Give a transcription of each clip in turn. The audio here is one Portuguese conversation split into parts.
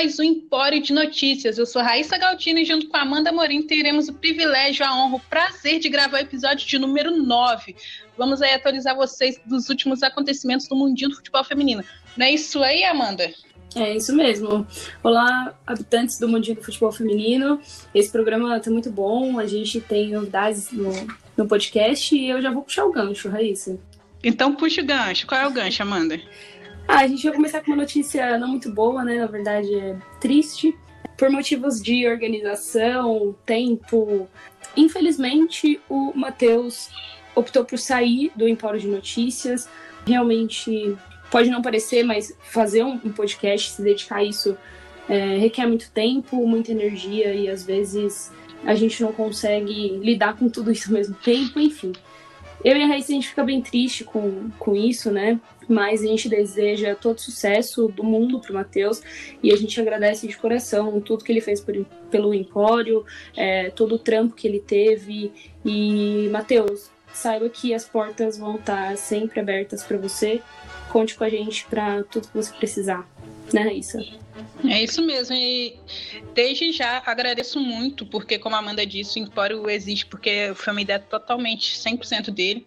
mais um Empório de Notícias. Eu sou Raíssa Galtini e junto com a Amanda Morim teremos o privilégio, a honra, o prazer de gravar o episódio de número 9. Vamos aí atualizar vocês dos últimos acontecimentos do mundinho do futebol feminino. Não é isso aí, Amanda? É isso mesmo. Olá, habitantes do mundinho do futebol feminino. Esse programa tá muito bom. A gente tem novidades no, no podcast e eu já vou puxar o gancho, Raíssa. Então puxa o gancho. Qual é o gancho, Amanda? Ah, a gente vai começar com uma notícia não muito boa, né? Na verdade, é triste. Por motivos de organização, tempo. Infelizmente, o Matheus optou por sair do Empório de Notícias. Realmente pode não parecer, mas fazer um, podcast, se dedicar a isso, é, requer muito tempo, muita energia e às vezes a gente não consegue lidar com tudo isso ao mesmo tempo, enfim. Eu e a Raíssa, a gente fica bem triste com, com isso, né? Mas a gente deseja todo sucesso do mundo pro Matheus e a gente agradece de coração tudo que ele fez por, pelo Empório, é, todo o trampo que ele teve. E, Matheus, saiba que as portas vão estar sempre abertas para você. Conte com a gente para tudo que você precisar, né, Raíssa? É isso mesmo. E desde já agradeço muito, porque, como a Amanda disse, o Empório existe porque foi uma ideia totalmente 100% dele.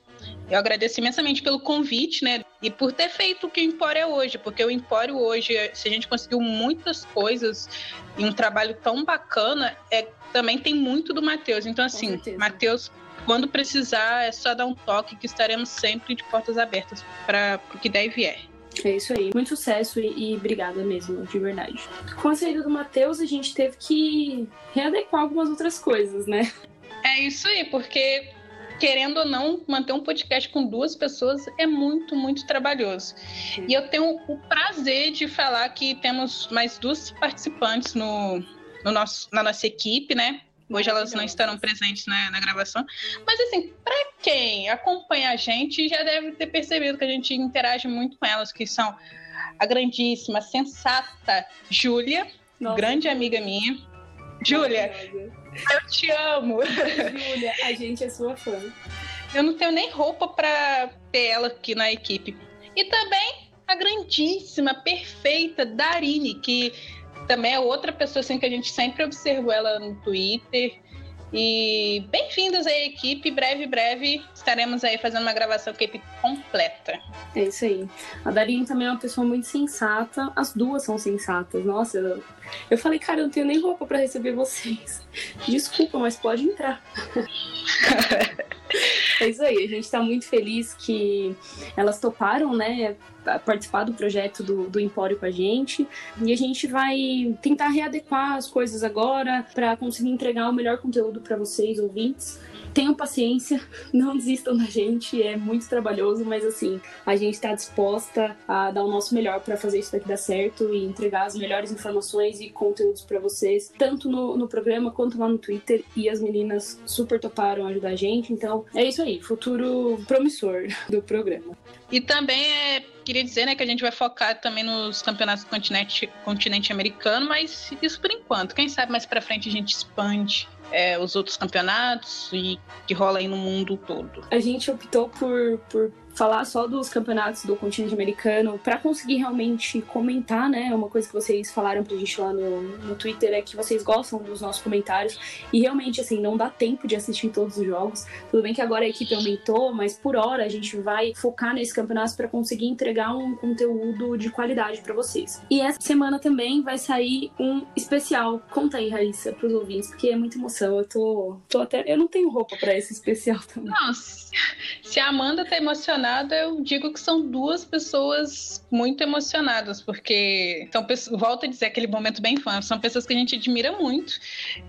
Eu agradeço imensamente pelo convite, né? E por ter feito o que o Empório é hoje, porque o Empório hoje, se a gente conseguiu muitas coisas e um trabalho tão bacana, é, também tem muito do Matheus. Então, assim. Matheus, quando precisar, é só dar um toque que estaremos sempre de portas abertas para o que der e vier. É isso aí. Muito sucesso e, e obrigada mesmo, de verdade. Com a saída do Matheus, a gente teve que readequar algumas outras coisas, né? É isso aí, porque querendo ou não, manter um podcast com duas pessoas é muito, muito trabalhoso. Sim. E eu tenho o prazer de falar que temos mais duas participantes no, no nosso, na nossa equipe, né? Hoje elas não estarão presentes na, na gravação. Mas assim, para quem acompanha a gente, já deve ter percebido que a gente interage muito com elas, que são a grandíssima, sensata Júlia, grande amiga minha. Júlia, eu te amo. Júlia, a gente é sua fã. Eu não tenho nem roupa pra ter ela aqui na equipe. E também a grandíssima, perfeita Darine, que também é outra pessoa assim, que a gente sempre observou ela no Twitter. E bem-vindos aí à equipe. Breve, breve estaremos aí fazendo uma gravação com a equipe completa. É isso aí. A Darine também é uma pessoa muito sensata. As duas são sensatas. Nossa, eu, eu falei, cara, eu não tenho nem roupa pra receber vocês. Desculpa, mas pode entrar. É isso aí, a gente tá muito feliz que elas toparam, né, participar do projeto do, do Empório com a gente. E a gente vai tentar readequar as coisas agora para conseguir entregar o melhor conteúdo para vocês, ouvintes. Tenham paciência, não desistam da gente, é muito trabalhoso, mas assim, a gente está disposta a dar o nosso melhor para fazer isso daqui dar certo e entregar as melhores informações e conteúdos para vocês, tanto no, no programa quanto lá no Twitter. E as meninas super toparam ajudar a gente, então é isso aí, futuro promissor do programa. E também é, queria dizer né, que a gente vai focar também nos campeonatos do continente, continente americano, mas isso por enquanto. Quem sabe mais pra frente a gente expande é, os outros campeonatos e que rola aí no mundo todo. A gente optou por, por falar só dos campeonatos do continente americano para conseguir realmente comentar, né? Uma coisa que vocês falaram pra gente lá no, no Twitter é que vocês gostam dos nossos comentários e realmente, assim, não dá tempo de assistir todos os jogos. Tudo bem que agora a equipe aumentou, mas por hora a gente vai focar nesses campeonatos para conseguir entregar um conteúdo de qualidade para vocês. E essa semana também vai sair um especial. Conta aí, Raíssa, pros ouvintes, porque é muita emoção. Eu tô, tô até. Eu não tenho roupa para esse especial também. Se se a Amanda tá emocionada, eu digo que são duas pessoas muito emocionadas, porque são pessoas, volto a dizer aquele momento bem fã, são pessoas que a gente admira muito,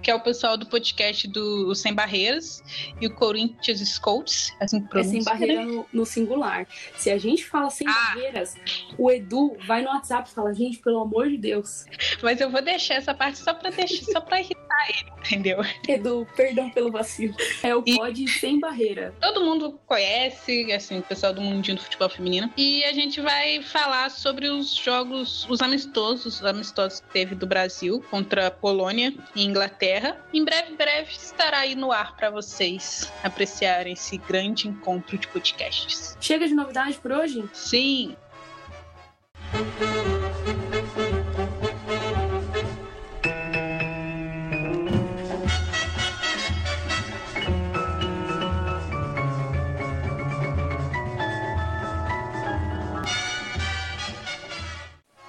que é o pessoal do podcast do Sem Barreiras e o Corinthians Scouts, assim que É sem pronuncia, barreira no, no singular. Se a gente fala sem Ah. barreiras, o Edu vai no WhatsApp e fala, gente, pelo amor de Deus. Mas eu vou deixar essa parte só pra deixar, só pra irritar ele, entendeu? Edu, perdão pelo vacilo. É o E- pod sem barreira. Todo mundo conhece, assim, o pessoal do mundinho do futebol feminino. E a gente vai falar sobre os jogos, os amistosos, os amistosos que teve do Brasil contra a Polônia e Inglaterra. Em breve, breve estará aí no ar pra vocês apreciarem esse grande encontro de podcasts. Chega de novidade por hoje? Sim,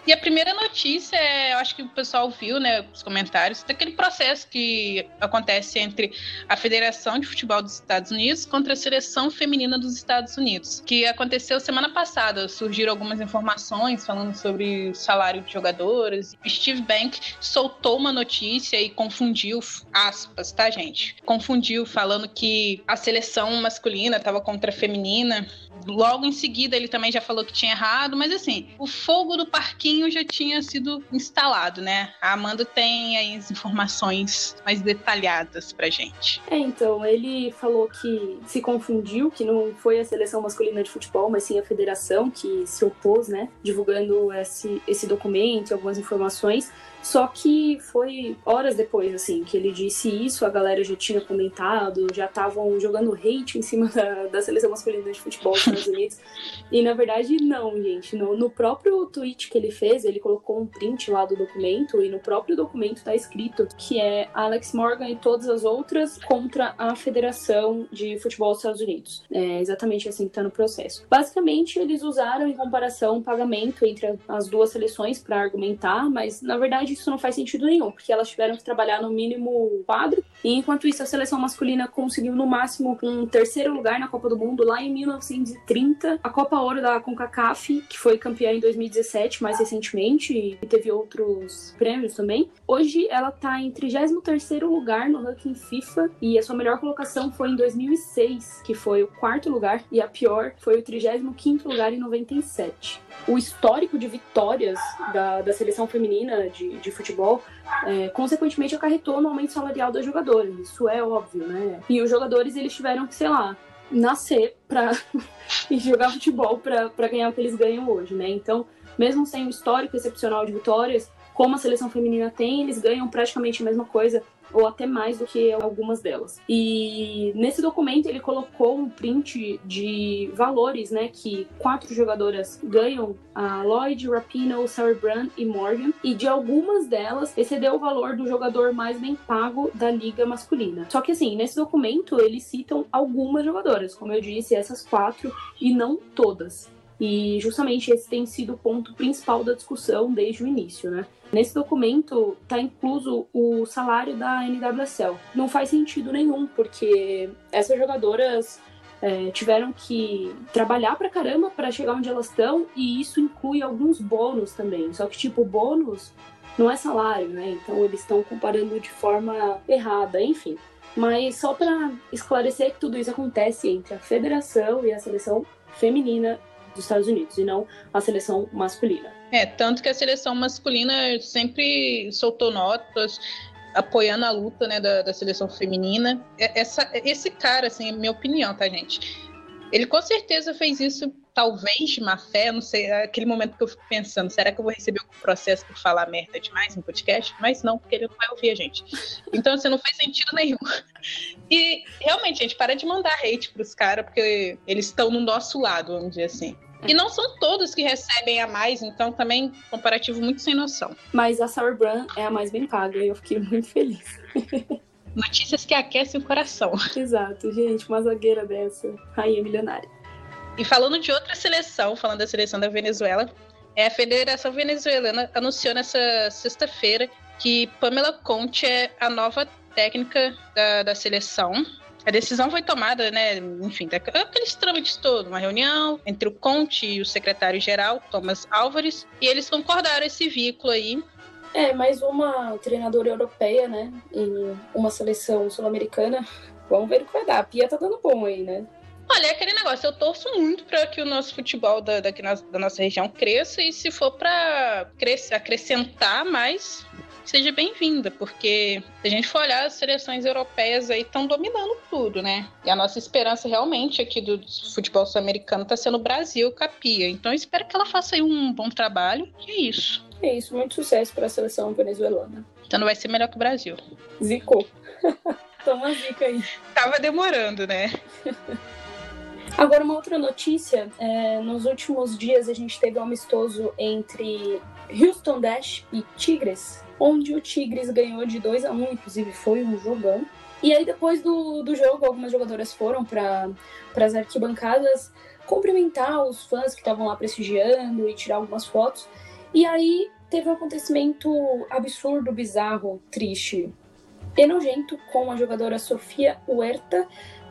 E a primeira notícia é, eu acho que o pessoal viu, né, os comentários, daquele processo que acontece entre a Federação de Futebol dos Estados Unidos contra a Seleção Feminina dos Estados Unidos, que aconteceu semana passada. Surgiram algumas informações falando sobre o salário de jogadoras. Steve Bank soltou uma notícia e confundiu, aspas, tá, gente? Confundiu falando que a seleção masculina estava contra a feminina. Logo em seguida, ele também já falou que tinha errado, mas assim, o fogo do parquinho já tinha sido instalado, né? A Amanda tem aí as informações mais detalhadas pra gente. É, então, ele falou que se confundiu, que não foi a seleção masculina de futebol, mas sim a federação que se opôs, né? Divulgando esse, esse documento, algumas informações. Só que foi horas depois, assim, que ele disse isso, a galera já tinha comentado, já estavam jogando hate em cima da, da seleção masculina de futebol dos Estados Unidos. E na verdade, não, gente. No, no próprio tweet que ele fez, ele colocou um print lá do documento, e no próprio documento tá escrito que é Alex Morgan e todas as outras contra a Federação de Futebol dos Estados Unidos. É exatamente assim que tá no processo. Basicamente, eles usaram em comparação o pagamento entre as duas seleções para argumentar, mas na verdade isso não faz sentido nenhum, porque elas tiveram que trabalhar no mínimo quadro, e enquanto isso a seleção masculina conseguiu no máximo um terceiro lugar na Copa do Mundo lá em 1930, a Copa Ouro da CONCACAF, que foi campeã em 2017, mais recentemente, e teve outros prêmios também. Hoje ela tá em 33º lugar no ranking FIFA, e a sua melhor colocação foi em 2006, que foi o quarto lugar, e a pior foi o 35º lugar em 97 o histórico de vitórias da, da seleção feminina de, de futebol, é, consequentemente acarretou no aumento salarial das jogadoras. Isso é óbvio, né? E os jogadores, eles tiveram que, sei lá, nascer pra e jogar futebol pra ganhar o que eles ganham hoje, né? Então, mesmo sem o histórico excepcional de vitórias, como a seleção feminina tem, eles ganham praticamente a mesma coisa ou até mais do que algumas delas. E nesse documento ele colocou um print de valores, né, que quatro jogadoras ganham, a Lloyd, Rapinoe, Sauerbrunn e Morgan, e de algumas delas excedeu o valor do jogador mais bem pago da liga masculina. Só que assim, nesse documento eles citam algumas jogadoras, como eu disse, essas quatro e não todas. E justamente esse tem sido o ponto principal da discussão desde o início, né? Nesse documento está incluso o salário da NWSL. Não faz sentido nenhum, porque essas jogadoras é, tiveram que trabalhar pra caramba para chegar onde elas estão, e isso inclui alguns bônus também. Só que, tipo, bônus não é salário, né? Então eles estão comparando de forma errada, enfim. Mas só para esclarecer que tudo isso acontece entre a federação e a seleção feminina dos Estados Unidos, e não a seleção masculina. É, tanto que a seleção masculina sempre soltou notas apoiando a luta né, da, da seleção feminina. É- Essa, esse cara, assim, é minha opinião, tá, gente? Ele com certeza fez isso, talvez de má fé, não sei, é aquele momento que eu fico pensando, será que eu vou receber algum processo por falar merda demais no podcast? Mas não, porque ele não vai ouvir a gente. Então, assim, não faz sentido nenhum. E, realmente, gente, para de mandar hate pros caras, porque eles estão no nosso lado, vamos dizer assim. E não são todos que recebem a mais, então também comparativo muito sem noção. Mas a Sauerbrunn é a mais bem paga e eu fiquei muito feliz. Notícias que aquecem o coração. Exato, gente, uma zagueira dessa, rainha milionária. E falando de outra seleção, falando da seleção da Venezuela, é a Federação Venezuelana anunciou nessa sexta-feira que Pamela Conte é a nova técnica da, da seleção. A decisão foi tomada, né, enfim, aqueles trâmites todos, uma reunião entre o Conte e o secretário-geral, Thomas Álvares, e eles concordaram esse vínculo aí. É, mais uma treinadora europeia, né, e uma seleção sul-americana. Vamos ver o que vai dar. A Pia tá dando bom aí, né? Olha, é aquele negócio, eu torço muito para que o nosso futebol da, daqui na, da nossa região cresça e se for para acrescentar mais, seja bem-vinda, porque se a gente for olhar, as seleções europeias aí estão dominando tudo, né? E a nossa esperança realmente aqui do futebol sul-americano está sendo o Brasil, Capia. Então eu espero que ela faça aí um bom trabalho. E é isso. É isso, muito sucesso para a seleção venezuelana. Então não vai ser melhor que o Brasil. Zicou. Toma zica aí. Tava demorando, né? Agora, uma outra notícia: é, nos últimos dias a gente teve um amistoso entre Houston Dash e Tigres, onde o Tigres ganhou de 2 a 1 inclusive foi um jogão. E aí, depois do, do jogo, algumas jogadoras foram para as arquibancadas cumprimentar os fãs que estavam lá prestigiando e tirar algumas fotos. E aí teve um acontecimento absurdo, bizarro, triste e nojento com a jogadora Sofia Huerta.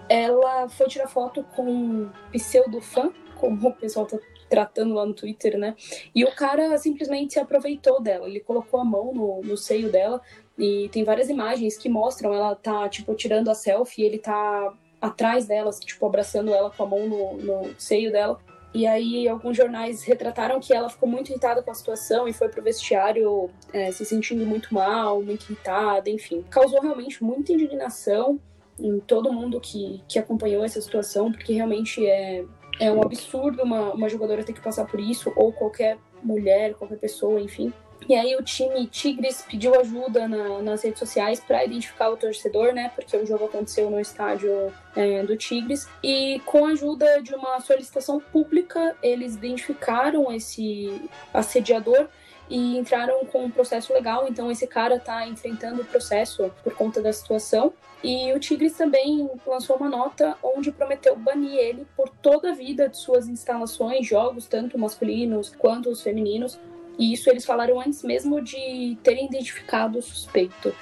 Ela foi tirar foto com um pseudo-fã, como o pessoal tá tratando lá no Twitter, né? E o cara simplesmente se aproveitou dela. Ele colocou a mão no, no seio dela e tem várias imagens que mostram ela tá, tipo, tirando a selfie ele tá atrás dela, tipo, abraçando ela com a mão no, no seio dela. E aí, alguns jornais retrataram que ela ficou muito irritada com a situação e foi pro vestiário é, se sentindo muito mal, muito irritada, enfim. Causou realmente muita indignação em todo mundo que, que acompanhou essa situação, porque realmente é, é um absurdo uma, uma jogadora ter que passar por isso, ou qualquer mulher, qualquer pessoa, enfim. E aí o time Tigres pediu ajuda na, nas redes sociais para identificar o torcedor, né? Porque o jogo aconteceu no estádio é, do Tigres. E com a ajuda de uma solicitação pública, eles identificaram esse assediador e entraram com um processo legal. Então esse cara está enfrentando o processo por conta da situação. E o Tigres também lançou uma nota onde prometeu banir ele por toda a vida de suas instalações, jogos, tanto masculinos quanto os femininos. E isso eles falaram antes mesmo de terem identificado o suspeito.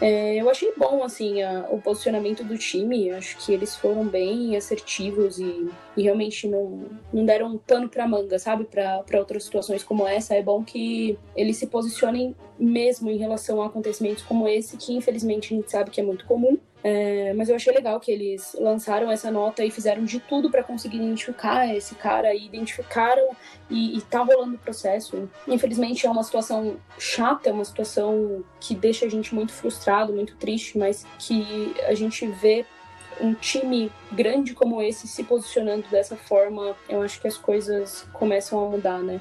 É, eu achei bom, assim, a, o posicionamento do time. Acho que eles foram bem assertivos e, e realmente não, não deram um pano pra manga, sabe? Para outras situações como essa. É bom que eles se posicionem mesmo em relação a acontecimentos como esse, que infelizmente a gente sabe que é muito comum. É, mas eu achei legal que eles lançaram essa nota e fizeram de tudo para conseguir identificar esse cara e identificaram e, e tá rolando o processo. Infelizmente é uma situação chata, é uma situação que deixa a gente muito frustrado, muito triste, mas que a gente vê um time grande como esse se posicionando dessa forma, eu acho que as coisas começam a mudar, né?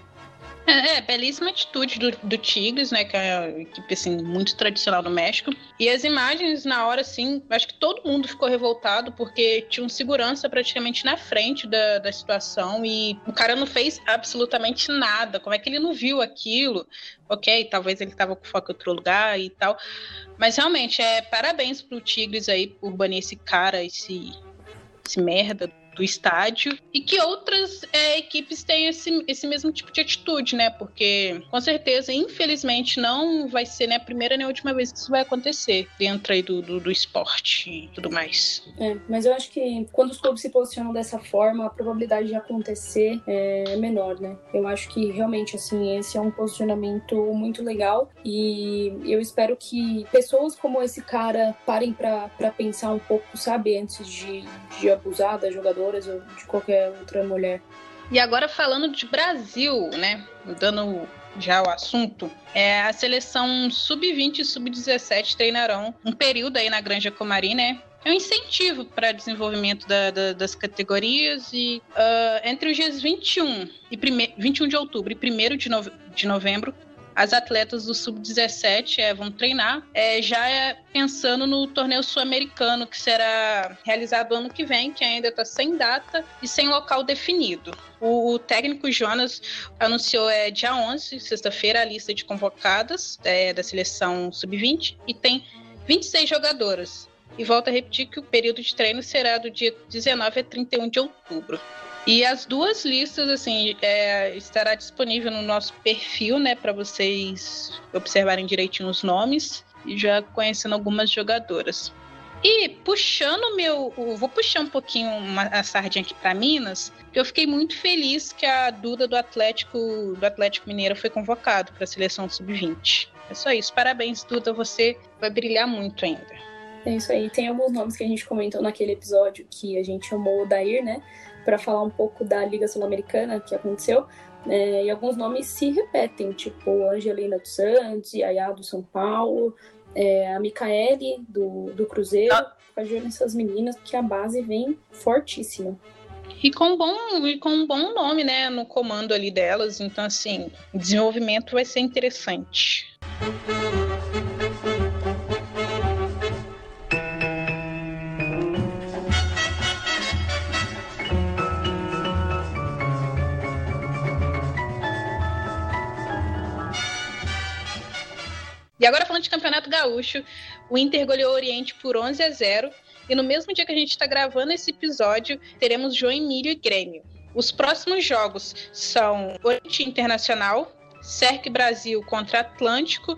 É, belíssima atitude do, do Tigres, né? Que é uma equipe assim, muito tradicional do México. E as imagens, na hora, assim, acho que todo mundo ficou revoltado porque tinha um segurança praticamente na frente da, da situação e o cara não fez absolutamente nada. Como é que ele não viu aquilo? Ok, talvez ele estava com foco em outro lugar e tal. Mas realmente, é parabéns pro Tigres aí por banir esse cara, esse, esse merda do estádio e que outras é, equipes tenham esse, esse mesmo tipo de atitude, né? Porque com certeza, infelizmente, não vai ser nem a primeira nem a última vez que isso vai acontecer dentro aí do, do, do esporte e tudo mais. É, mas eu acho que quando os clubes se posicionam dessa forma, a probabilidade de acontecer é menor, né? Eu acho que realmente, assim, esse é um posicionamento muito legal e eu espero que pessoas como esse cara parem para pensar um pouco, sabe, antes de, de abusar da jogadora jogadoras ou de qualquer outra mulher. E agora falando de Brasil, né? Mudando já o assunto, é a seleção sub-20 e sub-17 treinarão um período aí na Granja Comari, né? É um incentivo para desenvolvimento da, da, das categorias e uh, entre os dias 21 e prime 21 de outubro e 1 de, de novembro as atletas do Sub-17 é, vão treinar, é, já é pensando no torneio sul-americano, que será realizado ano que vem, que ainda está sem data e sem local definido. O, o técnico Jonas anunciou é, dia 11, sexta-feira, a lista de convocadas é, da seleção Sub-20 e tem 26 jogadoras. E volta a repetir que o período de treino será do dia 19 a 31 de outubro. E as duas listas, assim, é, estará disponível no nosso perfil, né, para vocês observarem direitinho os nomes e já conhecendo algumas jogadoras. E puxando meu. Vou puxar um pouquinho uma, a sardinha aqui para Minas, eu fiquei muito feliz que a Duda do Atlético, do Atlético Mineiro foi convocado para a seleção sub-20. É só isso. Parabéns, Duda. Você vai brilhar muito ainda. É isso aí. Tem alguns nomes que a gente comentou naquele episódio que a gente chamou o Dair, né? Para falar um pouco da Liga Sul-Americana que aconteceu. É, e alguns nomes se repetem, tipo Angelina dos Santos, Yaya do São Paulo, é, a Micaele do, do Cruzeiro. Ah. Fica nessas meninas, porque a base vem fortíssima. E com, bom, e com um bom nome, né, no comando ali delas. Então, assim, o desenvolvimento vai ser interessante. E agora falando de Campeonato Gaúcho, o Inter goleou o Oriente por 11 a 0 e no mesmo dia que a gente está gravando esse episódio, teremos João Emílio e Grêmio. Os próximos jogos são Oriente Internacional, Cerc Brasil contra Atlântico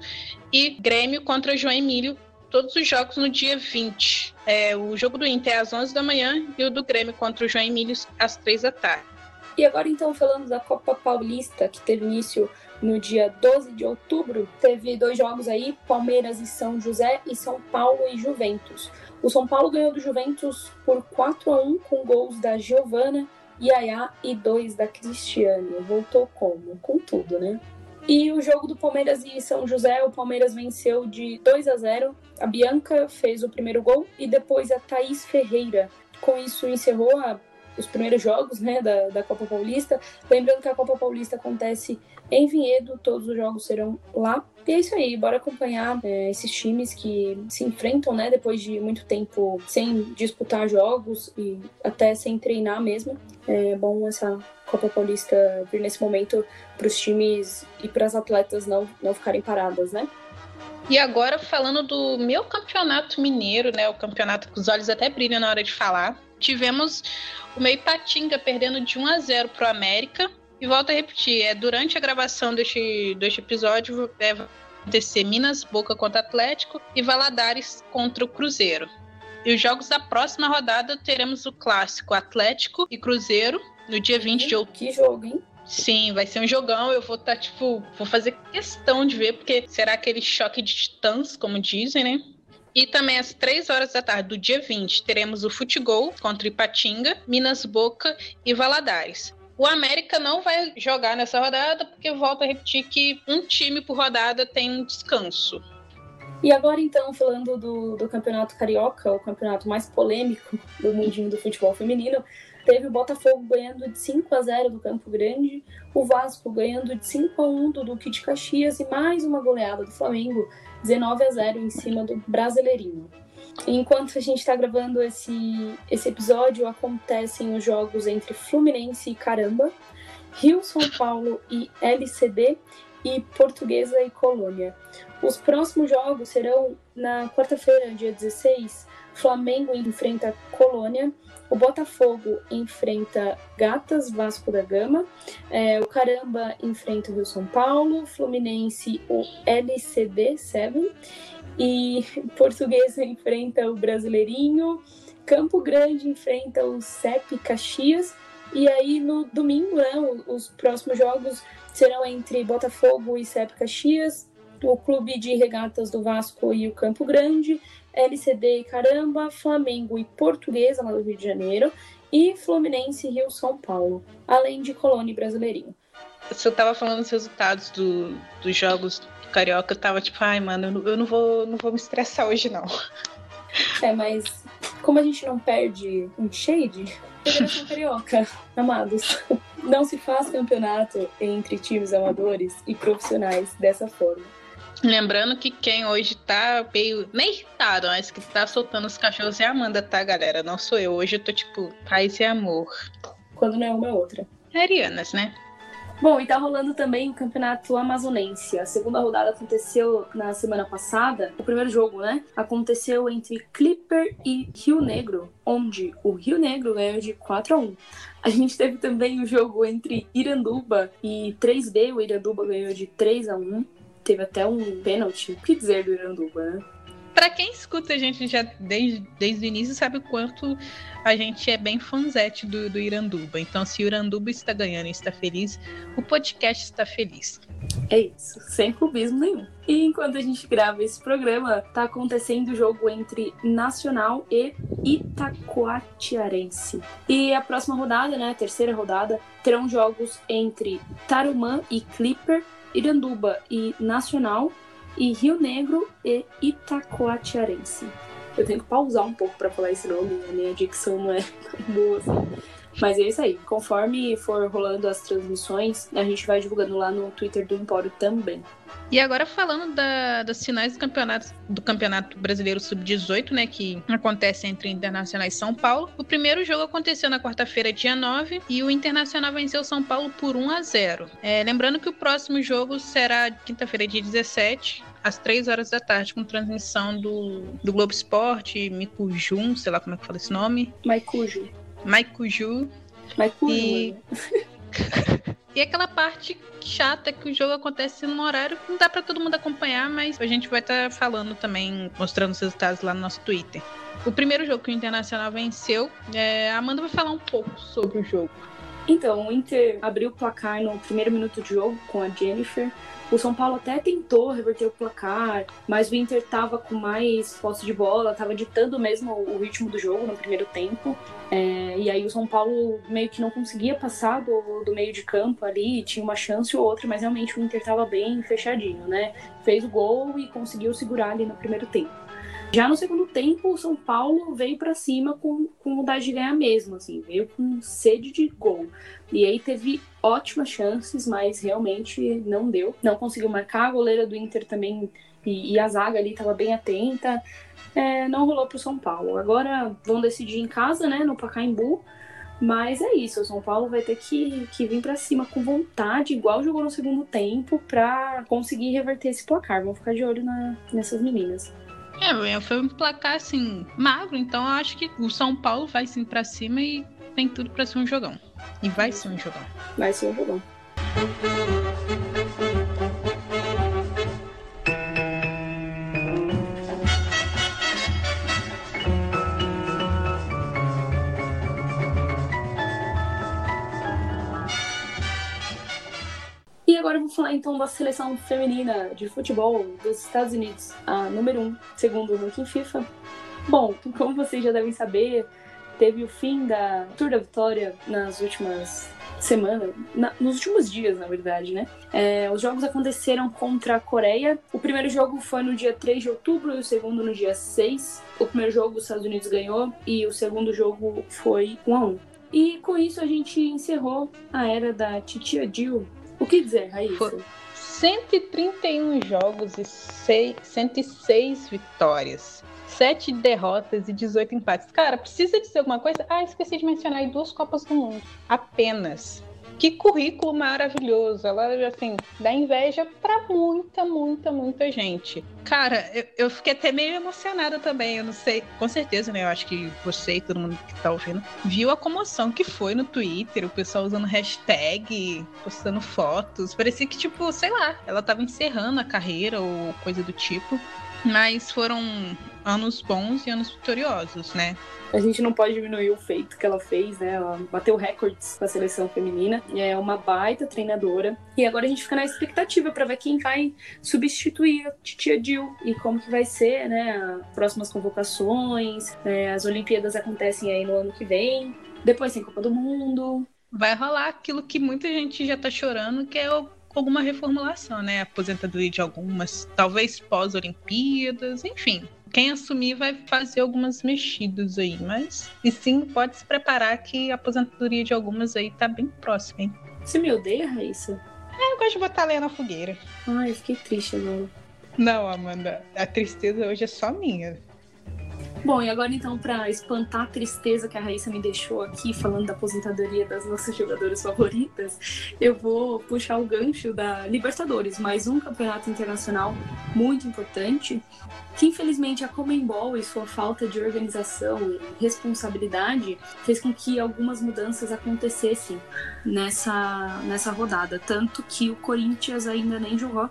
e Grêmio contra João Emílio. Todos os jogos no dia 20. É, o jogo do Inter é às 11 da manhã e o do Grêmio contra o João Emílio às 3 da tarde. E agora então falando da Copa Paulista, que teve início no dia 12 de outubro, teve dois jogos aí, Palmeiras e São José e São Paulo e Juventus. O São Paulo ganhou do Juventus por 4 a 1 com gols da Giovana, Yaya e dois da Cristiane. Voltou como? Com tudo, né? E o jogo do Palmeiras e São José, o Palmeiras venceu de 2 a 0. A Bianca fez o primeiro gol e depois a Thaís Ferreira. Com isso encerrou a os primeiros jogos né, da, da Copa Paulista. Lembrando que a Copa Paulista acontece em Vinhedo, todos os jogos serão lá. E é isso aí, bora acompanhar é, esses times que se enfrentam, né, depois de muito tempo sem disputar jogos e até sem treinar mesmo. É bom essa Copa Paulista vir nesse momento para os times e para as atletas não, não ficarem paradas, né? E agora falando do meu campeonato mineiro, né, o campeonato que os olhos até brilham na hora de falar. Tivemos o meio Patinga perdendo de 1 a 0 para o América. E volto a repetir, é durante a gravação deste, deste episódio é, vai acontecer Minas Boca contra Atlético e Valadares contra o Cruzeiro. E os jogos da próxima rodada teremos o clássico Atlético e Cruzeiro no dia 20 de outubro. Que jogo, hein? Sim, vai ser um jogão. Eu vou estar, tá, tipo, vou fazer questão de ver, porque será aquele choque de titãs, como dizem, né? E também às 3 horas da tarde do dia 20, teremos o Futebol contra Ipatinga, Minas Boca e Valadares. O América não vai jogar nessa rodada, porque volto a repetir que um time por rodada tem um descanso. E agora, então, falando do, do Campeonato Carioca, o campeonato mais polêmico do mundinho do futebol feminino, teve o Botafogo ganhando de 5 a 0 do Campo Grande, o Vasco ganhando de 5 a 1 do Duque de Caxias e mais uma goleada do Flamengo 19 a 0 em cima do Brasileirinho. Enquanto a gente está gravando esse, esse episódio, acontecem os jogos entre Fluminense e Caramba, Rio, São Paulo e LCD e Portuguesa e Colônia. Os próximos jogos serão na quarta-feira, dia 16, Flamengo enfrenta Colônia, o Botafogo enfrenta Gatas Vasco da Gama, é, o Caramba enfrenta o Rio São Paulo, Fluminense o LCD 7 e Portuguesa enfrenta o Brasileirinho, Campo Grande enfrenta o CEP Caxias e aí no domingo, né, os próximos jogos serão entre Botafogo e CEP Caxias, o Clube de Regatas do Vasco e o Campo Grande, LCD e Caramba, Flamengo e Portuguesa lá do Rio de Janeiro e Fluminense Rio São Paulo, além de Colônia e Brasileirinho. Você tava falando dos resultados do, dos jogos do Carioca, eu tava tipo, ai, mano, eu não vou, não vou me estressar hoje, não. É, mas como a gente não perde um shade, Federação Carioca, amados, não se faz campeonato entre times amadores e profissionais dessa forma. Lembrando que quem hoje tá meio. Nem irritado, mas que tá soltando os cachorros é a Amanda, tá, galera? Não sou eu. Hoje eu tô tipo paz e amor. Quando não é uma, é outra. Arianas, né? Bom, e tá rolando também o Campeonato Amazonense. A segunda rodada aconteceu na semana passada. O primeiro jogo, né? Aconteceu entre Clipper e Rio Negro, onde o Rio Negro ganhou de 4 a 1. A gente teve também o jogo entre Iranduba e 3D. O Iranduba ganhou de 3 a 1 teve até um pênalti. O que dizer do Iranduba, né? Pra quem escuta a gente já desde, desde o início, sabe o quanto a gente é bem fanzete do, do Iranduba. Então, se o Iranduba está ganhando e está feliz, o podcast está feliz. É isso, sem clubismo nenhum. E enquanto a gente grava esse programa, tá acontecendo o jogo entre Nacional e Itacoatiarense. E a próxima rodada, né, a terceira rodada, terão jogos entre Tarumã e Clipper, Iranduba e Nacional, e Rio Negro e Itacoatiarense. Eu tenho que pausar um pouco para falar esse nome, a minha dicção não é tão boa assim. Mas é isso aí. Conforme for rolando as transmissões, a gente vai divulgando lá no Twitter do Empório também. E agora falando da, das finais do campeonato, do campeonato Brasileiro Sub-18, né, que acontece entre Internacional e São Paulo. O primeiro jogo aconteceu na quarta-feira, dia 9, e o Internacional venceu São Paulo por 1 a 0. É, lembrando que o próximo jogo será quinta-feira, dia 17, às 3 horas da tarde, com transmissão do, do Globo Esporte, Mico Jun, sei lá como é que fala esse nome. Maicujo. Maicuju. Maicujo. E... e aquela parte chata que o jogo acontece num horário que não dá para todo mundo acompanhar, mas a gente vai estar tá falando também, mostrando os resultados lá no nosso Twitter. O primeiro jogo que o Internacional venceu, é... a Amanda vai falar um pouco sobre o jogo. Então, o Inter abriu o placar no primeiro minuto de jogo com a Jennifer. O São Paulo até tentou reverter o placar, mas o Inter estava com mais posse de bola, estava ditando mesmo o ritmo do jogo no primeiro tempo. É, e aí o São Paulo meio que não conseguia passar do, do meio de campo ali, tinha uma chance ou outra, mas realmente o Inter estava bem fechadinho, né? Fez o gol e conseguiu segurar ali no primeiro tempo. Já no segundo tempo, o São Paulo veio para cima com, com vontade de ganhar mesmo, assim, veio com sede de gol. E aí teve ótimas chances, mas realmente não deu. Não conseguiu marcar, a goleira do Inter também e, e a zaga ali estava bem atenta. É, não rolou para o São Paulo. Agora vão decidir em casa, né, no Pacaembu. Mas é isso, o São Paulo vai ter que, que vir para cima com vontade, igual jogou no segundo tempo, para conseguir reverter esse placar. Vamos ficar de olho na, nessas meninas. É, foi um placar assim, magro, então eu acho que o São Paulo vai sim pra cima e tem tudo pra ser um jogão. E vai ser um jogão. Vai ser um jogão. Agora eu vou falar então da seleção feminina de futebol dos Estados Unidos, a número 1, um, segundo o ranking FIFA. Bom, como vocês já devem saber, teve o fim da Tour da Vitória nas últimas semanas, na, nos últimos dias, na verdade, né? É, os jogos aconteceram contra a Coreia. O primeiro jogo foi no dia 3 de outubro e o segundo no dia 6. O primeiro jogo os Estados Unidos ganhou e o segundo jogo foi 1 a 1. E com isso a gente encerrou a era da Titia Jill, o que dizer, Raíssa? Foi 131 jogos e 6, 106 vitórias. 7 derrotas e 18 empates. Cara, precisa dizer alguma coisa? Ah, esqueci de mencionar aí duas Copas do Mundo. Apenas que currículo maravilhoso. Ela, assim, dá inveja para muita, muita, muita gente. Cara, eu, eu, fiquei até meio emocionada também. Eu não sei, com certeza, né? Eu acho que você e todo mundo que tá ouvindo viu a comoção que foi no Twitter, o pessoal usando hashtag, postando fotos. Parecia que, tipo, sei lá, ela tava encerrando a carreira ou coisa do tipo. Mas foram anos bons e anos vitoriosos, né? A gente não pode diminuir o feito que ela fez, né? Ela bateu recordes com a seleção feminina. É uma baita treinadora. E agora a gente fica na expectativa para ver quem vai substituir a Titia Jill e como que vai ser, né? As próximas convocações. É, as Olimpíadas acontecem aí no ano que vem. Depois tem Copa do Mundo. Vai rolar aquilo que muita gente já tá chorando, que é o alguma reformulação, né? Aposentadoria de algumas, talvez pós-Olimpíadas, enfim. Quem assumir vai fazer algumas mexidas aí, mas e sim pode se preparar que a aposentadoria de algumas aí tá bem próxima, hein? Você me odeia, Raíssa? É, eu gosto de botar lenha na fogueira. Ai, eu fiquei triste agora. Não, Amanda, a tristeza hoje é só minha. Bom, e agora então, para espantar a tristeza que a Raíssa me deixou aqui, falando da aposentadoria das nossas jogadoras favoritas, eu vou puxar o gancho da Libertadores, mais um campeonato internacional muito importante, que infelizmente a Comembol e sua falta de organização e responsabilidade fez com que algumas mudanças acontecessem nessa, nessa rodada. Tanto que o Corinthians ainda nem jogou.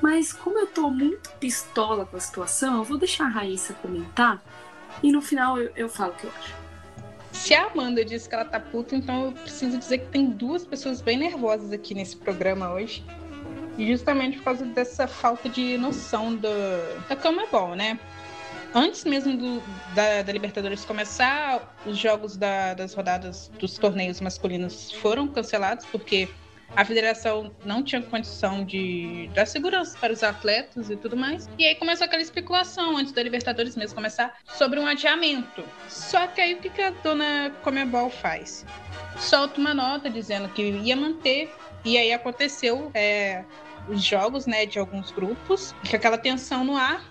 Mas como eu tô muito pistola com a situação, eu vou deixar a Raíssa comentar e no final eu, eu falo o que eu acho. Se a Amanda disse que ela tá puta, então eu preciso dizer que tem duas pessoas bem nervosas aqui nesse programa hoje. Justamente por causa dessa falta de noção do, da Comebol, né? Antes mesmo do, da, da, Libertadores começar, os jogos da, das rodadas dos torneios masculinos foram cancelados, porque a federação não tinha condição de dar segurança para os atletas e tudo mais. E aí começou aquela especulação, antes da Libertadores mesmo começar, sobre um adiamento. Só que aí o que a dona Comebol faz? Solta uma nota dizendo que ia manter, e aí aconteceu é, os jogos né, de alguns grupos, com aquela tensão no ar.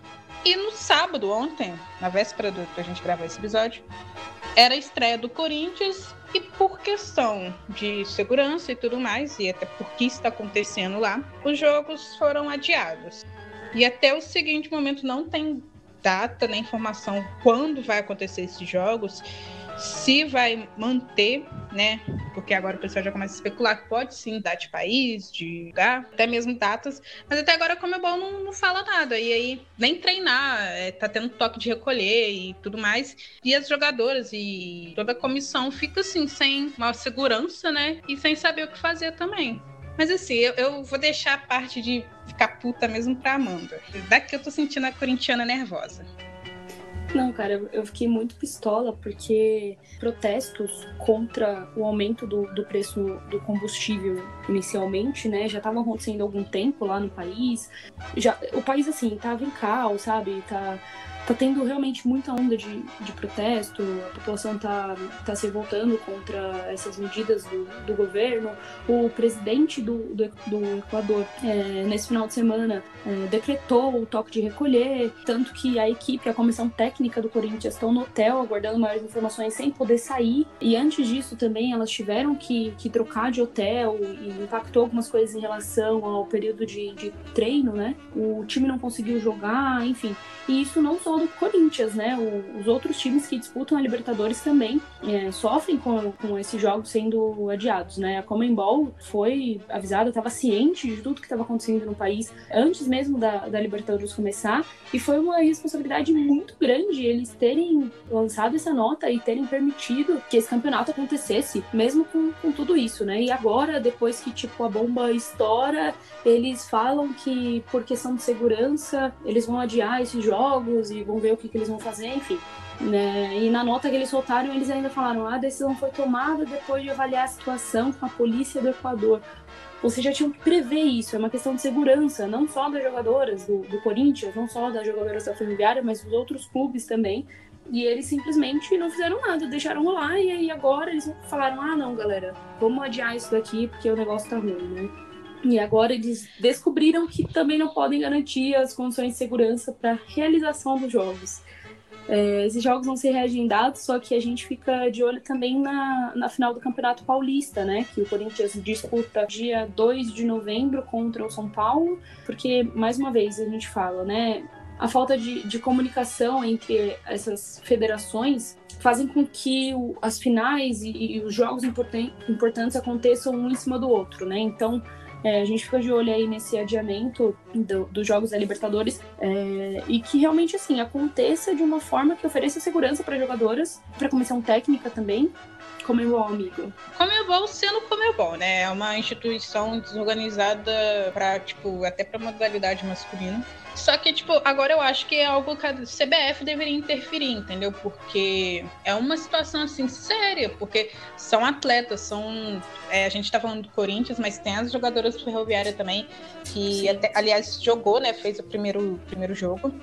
E no sábado, ontem, na véspera do que a gente gravar esse episódio, era a estreia do Corinthians e por questão de segurança e tudo mais, e até porque está acontecendo lá, os jogos foram adiados. E até o seguinte momento não tem data nem informação quando vai acontecer esses jogos se vai manter, né? Porque agora o pessoal já começa a especular que pode sim dar de país, de lugar, até mesmo datas. Mas até agora a Comebol não, não fala nada. E aí, nem treinar, é, tá tendo toque de recolher e tudo mais. E as jogadoras e toda a comissão fica assim, sem uma segurança, né? E sem saber o que fazer também. Mas assim, eu, eu, vou deixar a parte de ficar puta mesmo pra Amanda. Daqui eu tô sentindo a corintiana nervosa. Não, cara, eu fiquei muito pistola porque protestos contra o aumento do, do preço do combustível inicialmente, né, já estavam acontecendo há algum tempo lá no país. Já, o país, assim, tava em caos, sabe? Tá tá tendo realmente muita onda de, de protesto, a população tá, tá se revoltando contra essas medidas do, do governo. O presidente do, do, do Equador, é, nesse final de semana, é, decretou o toque de recolher, tanto que a equipe, a comissão técnica do Corinthians estão no hotel aguardando maiores informações sem poder sair. E antes disso também elas tiveram que, que trocar de hotel e impactou algumas coisas em relação ao período de, de treino, né? O time não conseguiu jogar, enfim. E isso não só do Corinthians, né? O, os outros times que disputam a Libertadores também é, sofrem com, com esses jogos sendo adiados, né? A Comembol foi avisada, estava ciente de tudo que estava acontecendo no país antes mesmo da, da Libertadores começar e foi uma responsabilidade muito grande eles terem lançado essa nota e terem permitido que esse campeonato acontecesse, mesmo com, com tudo isso, né? E agora, depois que tipo a bomba estoura, eles falam que por questão de segurança eles vão adiar esses jogos e vão ver o que, que eles vão fazer, enfim. Né? E na nota que eles soltaram, eles ainda falaram: ah, a decisão foi tomada depois de avaliar a situação com a polícia do Equador. Você já tinha que prever isso, é uma questão de segurança, não só das jogadoras do, do Corinthians, não só das jogadoras da Ferroviária, mas dos outros clubes também. E eles simplesmente não fizeram nada, deixaram rolar, e aí agora eles falaram: ah, não, galera, vamos adiar isso daqui porque o negócio tá ruim, né? E agora eles descobriram que também não podem garantir as condições de segurança para realização dos jogos. É, esses jogos vão ser reagendados, só que a gente fica de olho também na, na final do Campeonato Paulista, né? Que o Corinthians disputa dia 2 de novembro contra o São Paulo, porque, mais uma vez, a gente fala, né? A falta de, de comunicação entre essas federações fazem com que o, as finais e, e os jogos importan importantes aconteçam um em cima do outro, né? Então, é, a gente fica de olho aí nesse adiamento do, dos Jogos da Libertadores é, e que realmente assim aconteça de uma forma que ofereça segurança para jogadoras, para comissão técnica também. Comebol, amigo. Comebol sendo Comebol, né? É uma instituição desorganizada para tipo, até para modalidade masculina. Só que, tipo, agora eu acho que é algo que a CBF deveria interferir, entendeu? Porque é uma situação, assim, séria, porque são atletas, são... É, a gente tá falando do Corinthians, mas tem as jogadoras do Ferroviária também, que, até, aliás, jogou, né? Fez o primeiro, primeiro jogo.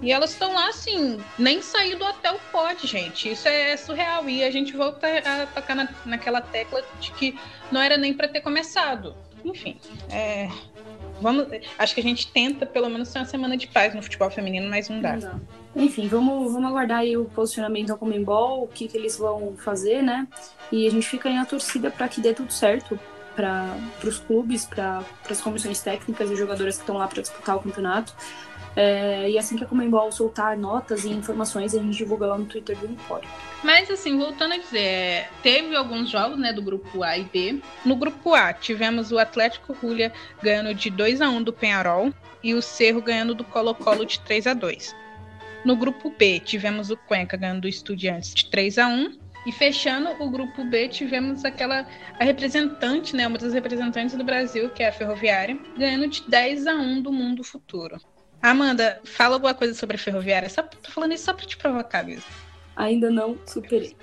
E elas estão lá, assim, nem sair do hotel pode, gente. Isso é surreal. E a gente volta a tocar na, naquela tecla de que não era nem para ter começado. Enfim, é Vamos, acho que a gente tenta pelo menos ter uma semana de paz no futebol feminino, mas não dá. Não. Enfim, vamos, vamos aguardar aí o posicionamento da Comembol, o que, que eles vão fazer, né? E a gente fica aí na torcida para que dê tudo certo para os clubes, para as comissões técnicas e jogadoras que estão lá para disputar o campeonato. É, e assim que a Comembol soltar notas e informações, a gente divulga lá no Twitter do Empório. Mas assim, voltando a dizer, é, teve alguns jogos né, do grupo A e B. No grupo A, tivemos o Atlético Rúlia ganhando de 2 a 1 do Penharol e o Cerro ganhando do Colo-Colo de 3 a 2 No grupo B, tivemos o Cuenca ganhando do Estudiantes de 3 a 1 e fechando o grupo B, tivemos aquela a representante, né, uma das representantes do Brasil, que é a Ferroviária, ganhando de 10 a 1 do Mundo Futuro. Amanda, fala alguma coisa sobre a Ferroviária. Só, tô falando isso só pra te provocar mesmo. Ainda não superei.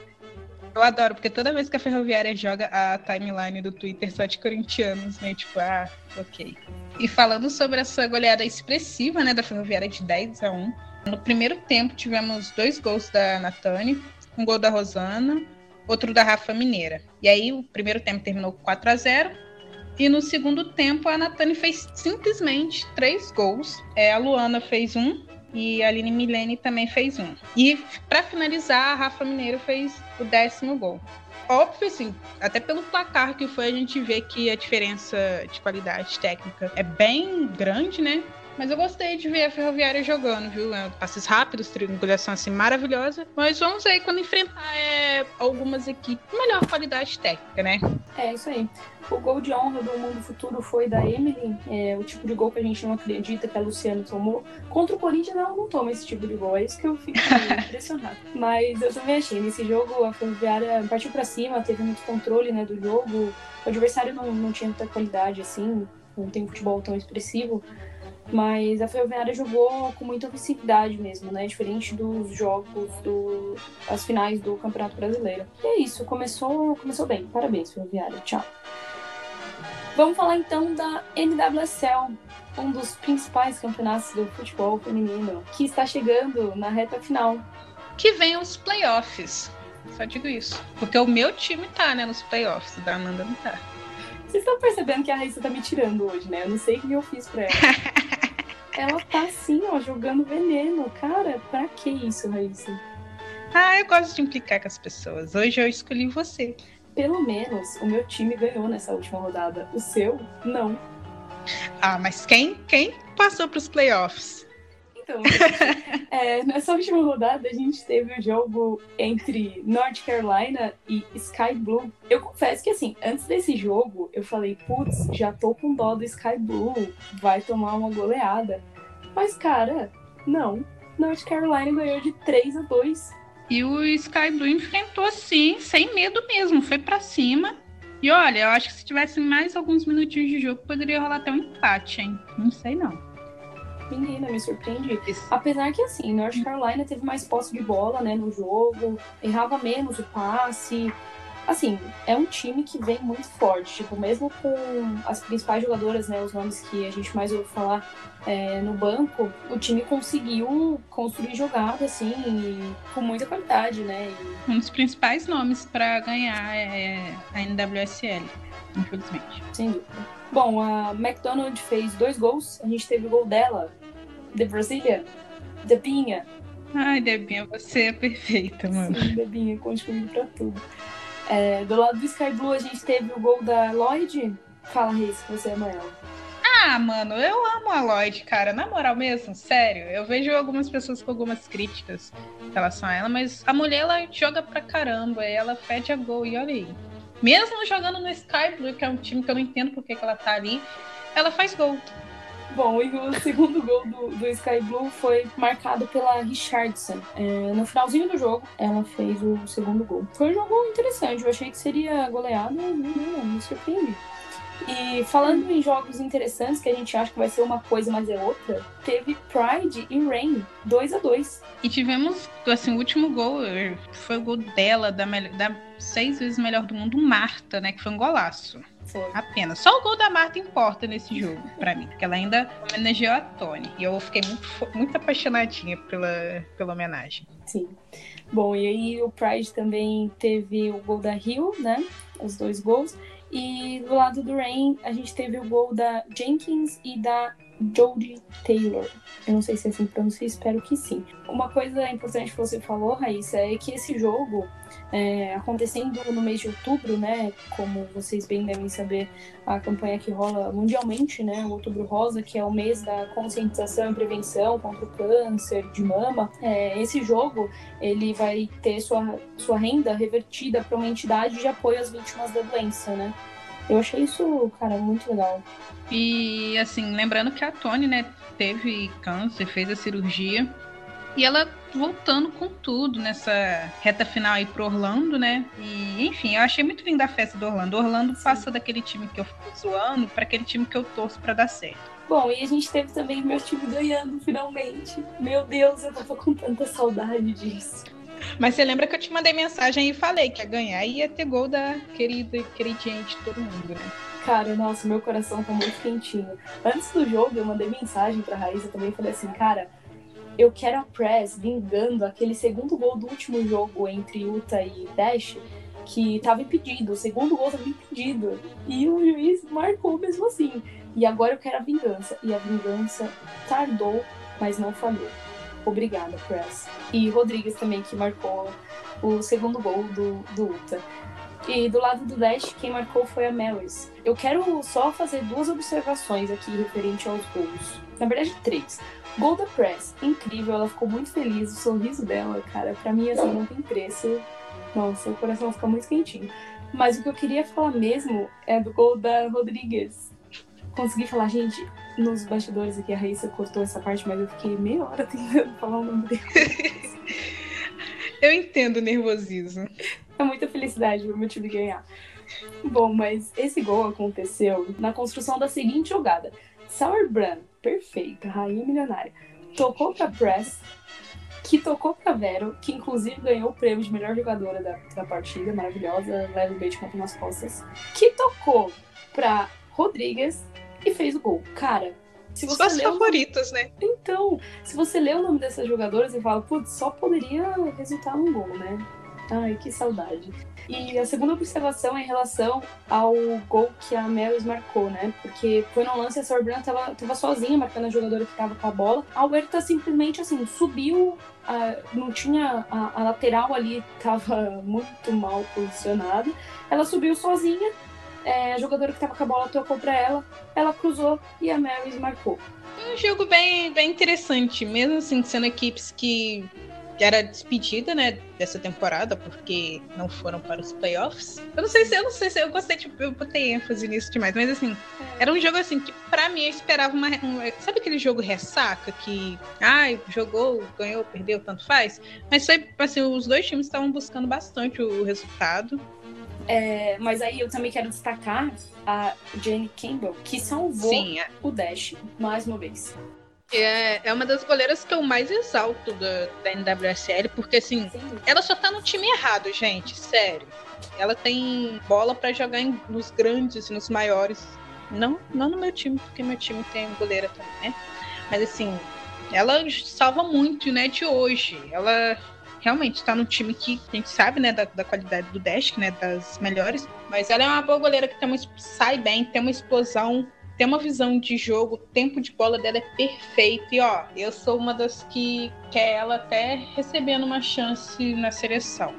Eu adoro, porque toda vez que a Ferroviária joga a timeline do Twitter só de corintianos, né? Tipo, ah, ok. E falando sobre essa goleada expressiva, né, da Ferroviária de 10 a 1. No primeiro tempo tivemos dois gols da Natane, um gol da Rosana, outro da Rafa Mineira. E aí o primeiro tempo terminou 4 a 0 e no segundo tempo, a Natane fez simplesmente três gols. É, a Luana fez um e a Aline Milene também fez um. E para finalizar, a Rafa Mineiro fez o décimo gol. Óbvio, assim, até pelo placar que foi, a gente vê que a diferença de qualidade técnica é bem grande, né? Mas eu gostei de ver a Ferroviária jogando, viu? É, passes rápidos, triangulação assim maravilhosa. Mas vamos ver quando enfrentar é, algumas equipes com melhor qualidade técnica, né? É, isso aí. O gol de honra do Mundo Futuro foi da Emily, é, o tipo de gol que a gente não acredita que a Luciana tomou. Contra o Corinthians, ela não toma esse tipo de gol, é isso que eu fico impressionado. Mas eu também achei, nesse jogo a Ferroviária partiu para cima, teve muito controle né, do jogo. O adversário não, não tinha muita qualidade assim, não tem um futebol tão expressivo. Mas a Ferroviária jogou com muita ofensividade mesmo, né? Diferente dos jogos, do, as finais do Campeonato Brasileiro. E é isso, começou, começou bem. Parabéns, Ferroviária. Tchau. Vamos falar então da NWSL, um dos principais campeonatos do futebol feminino, que está chegando na reta final. Que vem os playoffs. Só digo isso. Porque o meu time tá, né, nos playoffs. O da Amanda não tá. Vocês estão percebendo que a Raíssa tá me tirando hoje, né? Eu não sei o que eu fiz pra ela. ela tá assim, ó, jogando veneno. Cara, pra que isso, Raíssa? Ah, eu gosto de implicar com as pessoas. Hoje eu escolhi você. Pelo menos o meu time ganhou nessa última rodada. O seu, não. Ah, mas quem, quem passou pros playoffs? Então, é, nessa última rodada a gente teve o jogo entre North Carolina e Sky Blue. Eu confesso que assim, antes desse jogo, eu falei, putz, já tô com dó do Sky Blue, vai tomar uma goleada. Mas, cara, não. North Carolina ganhou de 3 a 2. E o Sky Blue enfrentou assim, sem medo mesmo, foi para cima. E olha, eu acho que se tivesse mais alguns minutinhos de jogo, poderia rolar até um empate, hein? Não sei não. Menina, me surpreendi. Apesar que, assim, North Carolina teve mais posse de bola, né, no jogo, errava menos o passe. Assim, é um time que vem muito forte. Tipo, mesmo com as principais jogadoras, né, os nomes que a gente mais ouve falar é, no banco, o time conseguiu construir jogada, assim, com muita qualidade, né? E... Um dos principais nomes para ganhar é a NWSL, infelizmente. Sem dúvida. Bom, a McDonald fez dois gols. A gente teve o gol dela, de Brasília, Debinha. Ai, Debinha, você é perfeita, mano. Sim, Debinha, conte comigo pra tudo. É, do lado do Sky Blue, a gente teve o gol da Lloyd. Fala, Reis, que você ama ela. Ah, mano, eu amo a Lloyd, cara. Na moral mesmo, sério. Eu vejo algumas pessoas com algumas críticas em relação a ela, mas a mulher, ela joga pra caramba. Ela pede a gol, e olha aí. Mesmo jogando no Sky Blue, que é um time que eu não entendo porque que ela tá ali, ela faz gol. Bom, e o segundo gol do, do Sky Blue foi marcado pela Richardson. É, no finalzinho do jogo, ela fez o segundo gol. Foi um jogo interessante, eu achei que seria goleado, não, não, me surpreendi. E falando em jogos interessantes, que a gente acha que vai ser uma coisa, mas é outra, teve Pride e Rain, 2 a 2 E tivemos, assim, o último gol foi o gol dela, da, da seis vezes melhor do mundo, Marta, né? Que foi um golaço. Foi. Apenas. Só o gol da Marta importa nesse jogo, para mim. Porque ela ainda homenageou a Tony. E eu fiquei muito, muito apaixonadinha pela, pela homenagem. Sim. Bom, e aí o Pride também teve o gol da Rio, né? Os dois gols. E do lado do Rain, a gente teve o gol da Jenkins e da Jodie Taylor. Eu não sei se é assim que pronuncia, espero que sim. Uma coisa importante que você falou, Raíssa, é que esse jogo, é, acontecendo no mês de outubro, né? Como vocês bem devem saber, a campanha que rola mundialmente, né? O Outubro Rosa, que é o mês da conscientização e prevenção contra o câncer de mama. É, esse jogo, ele vai ter sua, sua renda revertida para uma entidade de apoio às vítimas da doença, né? Eu achei isso, cara, muito legal. E assim, lembrando que a Tony, né, teve câncer, fez a cirurgia. E ela voltando com tudo nessa reta final aí pro Orlando, né? E, enfim, eu achei muito linda a festa do Orlando. Orlando Sim. passou daquele time que eu fico zoando para aquele time que eu torço para dar certo. Bom, e a gente teve também meu time ganhando finalmente. Meu Deus, eu tava com tanta saudade disso. Mas você lembra que eu te mandei mensagem e falei que ia ganhar e ia ter gol da querida, queridinha de todo mundo, né? Cara, nossa, meu coração tá muito quentinho. Antes do jogo, eu mandei mensagem pra Raíssa também. Falei assim, cara, eu quero a Press vingando aquele segundo gol do último jogo entre Utah e Dash, que tava impedido. O segundo gol tava impedido. E o juiz marcou mesmo assim. E agora eu quero a vingança. E a vingança tardou, mas não falhou. Obrigada, Press. E Rodrigues também, que marcou o segundo gol do, do Utah. E do lado do Dash, quem marcou foi a Melis. Eu quero só fazer duas observações aqui referente aos gols. Na verdade, três. Gol da Press, incrível, ela ficou muito feliz, o sorriso dela, cara, pra mim assim não tem preço. Nossa, o coração fica muito quentinho. Mas o que eu queria falar mesmo é do gol da Rodrigues. Consegui falar, gente, nos bastidores aqui a Raíssa cortou essa parte, mas eu fiquei meia hora tentando falar o nome dele. eu entendo o nervosismo. É muita felicidade ver meu time ganhar. Bom, mas esse gol aconteceu na construção da seguinte jogada. Sauerbrand, perfeita, rainha milionária, tocou pra Press, que tocou pra Vero, que inclusive ganhou o prêmio de melhor jogadora da, da partida, maravilhosa, leva o beijo contra nas costas, que tocou pra Rodrigues e fez o gol. Cara, se você Suas favoritas, nome... né? Então, se você lê o nome dessas jogadoras e fala, putz, só poderia resultar num gol, né? Ai, que saudade. E a segunda observação é em relação ao gol que a Melis marcou, né? Porque foi no lance a Sorbrand tava, tava sozinha marcando a jogadora que tava com a bola. A Huerta simplesmente, assim, subiu, a, não tinha... A, a lateral ali tava muito mal posicionada. Ela subiu sozinha, é, a jogadora que tava com a bola tocou pra ela, ela cruzou e a Marys marcou. Um jogo bem, bem interessante, mesmo assim, sendo equipes que era despedida, né, dessa temporada, porque não foram para os playoffs. Eu não sei se eu não sei se eu gostei, tipo, eu botei ênfase nisso demais, mas assim, é. era um jogo assim que para mim eu esperava uma, um, sabe aquele jogo ressaca que, ai, jogou, ganhou, perdeu, tanto faz. Mas foi assim, os dois times estavam buscando bastante o resultado. É, mas aí eu também quero destacar a Jane Campbell, que salvou Sim, é. o Dash mais uma vez. É, é uma das goleiras que eu mais exalto da, da NWSL, porque assim, Sim. ela só tá no time errado, gente, sério. Ela tem bola para jogar em, nos grandes, nos maiores. Não, não no meu time, porque meu time tem goleira também, né? Mas assim, ela salva muito, né, de hoje. Ela realmente está no time que a gente sabe, né, da, da qualidade do Dash, né, das melhores. Mas ela é uma boa goleira que tem uma, sai bem, tem uma explosão, tem uma visão de jogo, o tempo de bola dela é perfeito. E ó, eu sou uma das que quer ela até recebendo uma chance na seleção.